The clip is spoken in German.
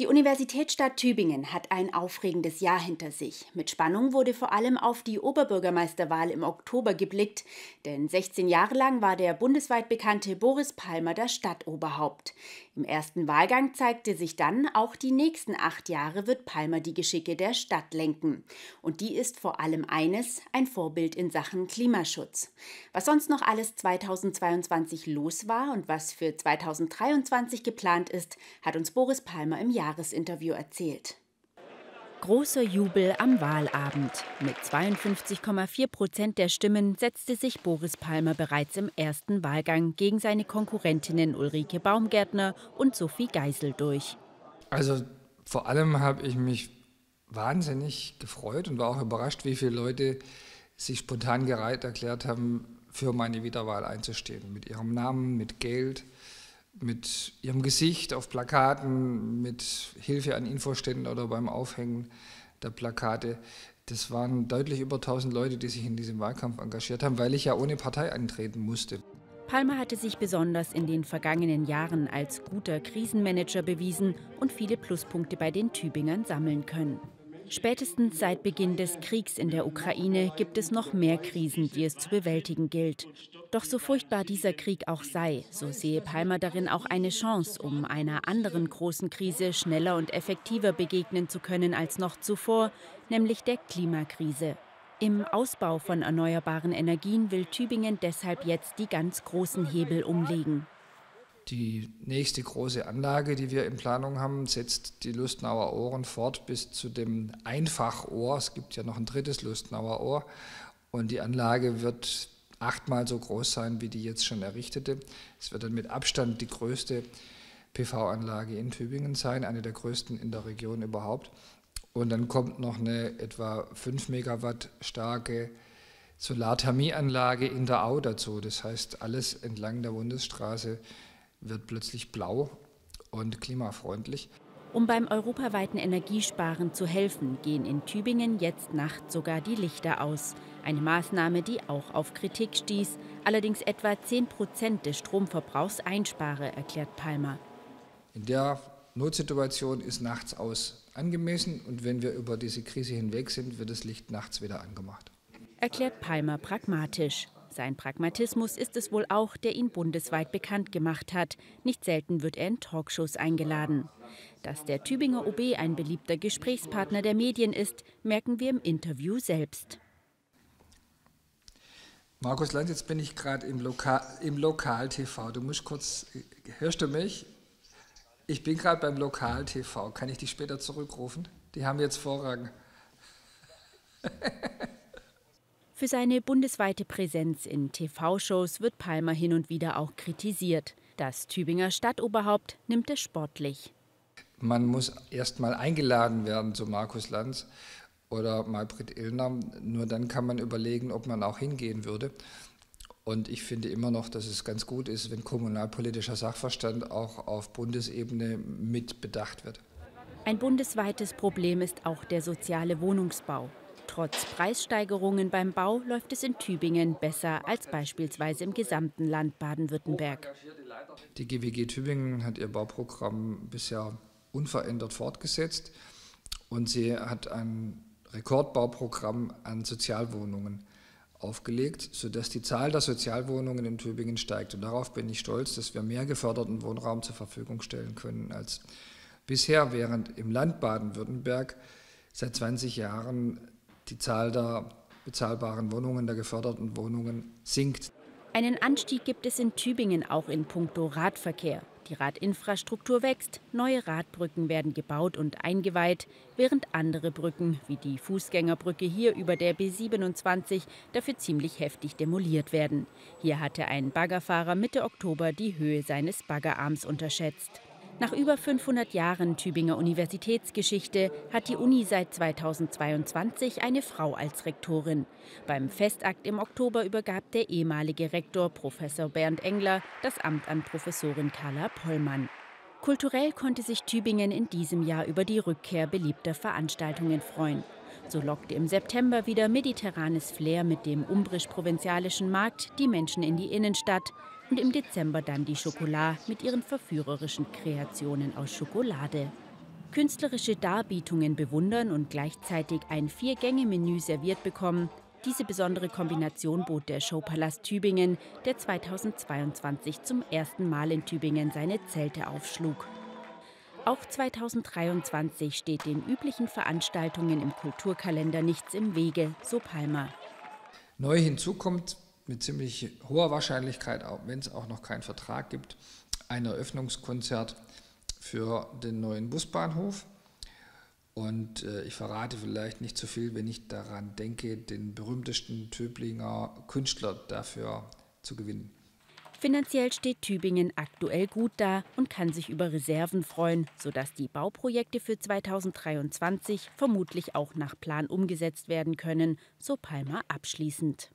Die Universitätsstadt Tübingen hat ein aufregendes Jahr hinter sich. Mit Spannung wurde vor allem auf die Oberbürgermeisterwahl im Oktober geblickt, denn 16 Jahre lang war der bundesweit bekannte Boris Palmer das Stadtoberhaupt. Im ersten Wahlgang zeigte sich dann, auch die nächsten acht Jahre wird Palmer die Geschicke der Stadt lenken. Und die ist vor allem eines, ein Vorbild in Sachen Klimaschutz. Was sonst noch alles 2022 los war und was für 2023 geplant ist, hat uns Boris Palmer im Jahr Jahresinterview erzählt. Großer Jubel am Wahlabend. Mit 52,4 Prozent der Stimmen setzte sich Boris Palmer bereits im ersten Wahlgang gegen seine Konkurrentinnen Ulrike Baumgärtner und Sophie Geisel durch. Also vor allem habe ich mich wahnsinnig gefreut und war auch überrascht, wie viele Leute sich spontan gereiht erklärt haben, für meine Wiederwahl einzustehen. Mit ihrem Namen, mit Geld, mit ihrem Gesicht auf Plakaten, mit Hilfe an Infoständen oder beim Aufhängen der Plakate. Das waren deutlich über 1000 Leute, die sich in diesem Wahlkampf engagiert haben, weil ich ja ohne Partei antreten musste. Palmer hatte sich besonders in den vergangenen Jahren als guter Krisenmanager bewiesen und viele Pluspunkte bei den Tübingern sammeln können. Spätestens seit Beginn des Kriegs in der Ukraine gibt es noch mehr Krisen, die es zu bewältigen gilt. Doch so furchtbar dieser Krieg auch sei, so sehe Palmer darin auch eine Chance, um einer anderen großen Krise schneller und effektiver begegnen zu können als noch zuvor, nämlich der Klimakrise. Im Ausbau von erneuerbaren Energien will Tübingen deshalb jetzt die ganz großen Hebel umlegen. Die nächste große Anlage, die wir in Planung haben, setzt die Lustnauer Ohren fort bis zu dem Einfachohr. Es gibt ja noch ein drittes Lustnauer Ohr. Und die Anlage wird achtmal so groß sein wie die jetzt schon errichtete. Es wird dann mit Abstand die größte PV-Anlage in Tübingen sein, eine der größten in der Region überhaupt. Und dann kommt noch eine etwa 5 Megawatt starke Solarthermieanlage in der Au dazu. Das heißt, alles entlang der Bundesstraße wird plötzlich blau und klimafreundlich. Um beim europaweiten Energiesparen zu helfen, gehen in Tübingen jetzt Nacht sogar die Lichter aus. Eine Maßnahme, die auch auf Kritik stieß, allerdings etwa 10 Prozent des Stromverbrauchs einspare, erklärt Palmer. In der Notsituation ist nachts aus angemessen und wenn wir über diese Krise hinweg sind, wird das Licht nachts wieder angemacht. Erklärt Palmer pragmatisch. Sein Pragmatismus ist es wohl auch, der ihn bundesweit bekannt gemacht hat. Nicht selten wird er in Talkshows eingeladen. Dass der Tübinger OB ein beliebter Gesprächspartner der Medien ist, merken wir im Interview selbst. Markus Land, jetzt bin ich gerade im, Loka im Lokal-TV. Du musst kurz, hörst du mich? Ich bin gerade beim Lokal-TV. Kann ich dich später zurückrufen? Die haben jetzt Vorrang. Für seine bundesweite Präsenz in TV-Shows wird Palmer hin und wieder auch kritisiert. Das Tübinger Stadtoberhaupt nimmt es sportlich. Man muss erst mal eingeladen werden zu Markus Lanz oder Malbrit Illner. Nur dann kann man überlegen, ob man auch hingehen würde. Und ich finde immer noch, dass es ganz gut ist, wenn kommunalpolitischer Sachverstand auch auf Bundesebene mit bedacht wird. Ein bundesweites Problem ist auch der soziale Wohnungsbau. Trotz Preissteigerungen beim Bau läuft es in Tübingen besser als beispielsweise im gesamten Land Baden-Württemberg. Die GWG Tübingen hat ihr Bauprogramm bisher unverändert fortgesetzt und sie hat ein Rekordbauprogramm an Sozialwohnungen aufgelegt, sodass die Zahl der Sozialwohnungen in Tübingen steigt. Und darauf bin ich stolz, dass wir mehr geförderten Wohnraum zur Verfügung stellen können als bisher, während im Land Baden-Württemberg seit 20 Jahren die Zahl der bezahlbaren Wohnungen, der geförderten Wohnungen sinkt. Einen Anstieg gibt es in Tübingen auch in puncto Radverkehr. Die Radinfrastruktur wächst, neue Radbrücken werden gebaut und eingeweiht, während andere Brücken, wie die Fußgängerbrücke hier über der B27, dafür ziemlich heftig demoliert werden. Hier hatte ein Baggerfahrer Mitte Oktober die Höhe seines Baggerarms unterschätzt. Nach über 500 Jahren Tübinger Universitätsgeschichte hat die Uni seit 2022 eine Frau als Rektorin. Beim Festakt im Oktober übergab der ehemalige Rektor Professor Bernd Engler das Amt an Professorin Carla Pollmann. Kulturell konnte sich Tübingen in diesem Jahr über die Rückkehr beliebter Veranstaltungen freuen. So lockte im September wieder mediterranes Flair mit dem umbrisch-provinzialischen Markt die Menschen in die Innenstadt und im Dezember dann die Schokolade mit ihren verführerischen Kreationen aus Schokolade. Künstlerische Darbietungen bewundern und gleichzeitig ein Vier-Gänge-Menü serviert bekommen, diese besondere Kombination bot der Showpalast Tübingen, der 2022 zum ersten Mal in Tübingen seine Zelte aufschlug. Auch 2023 steht den üblichen Veranstaltungen im Kulturkalender nichts im Wege, so Palmer. Neu hinzu kommt mit ziemlich hoher Wahrscheinlichkeit, auch wenn es auch noch keinen Vertrag gibt, ein Eröffnungskonzert für den neuen Busbahnhof. Und äh, ich verrate vielleicht nicht zu so viel, wenn ich daran denke, den berühmtesten Töblinger Künstler dafür zu gewinnen. Finanziell steht Tübingen aktuell gut da und kann sich über Reserven freuen, sodass die Bauprojekte für 2023 vermutlich auch nach Plan umgesetzt werden können, so Palmer abschließend.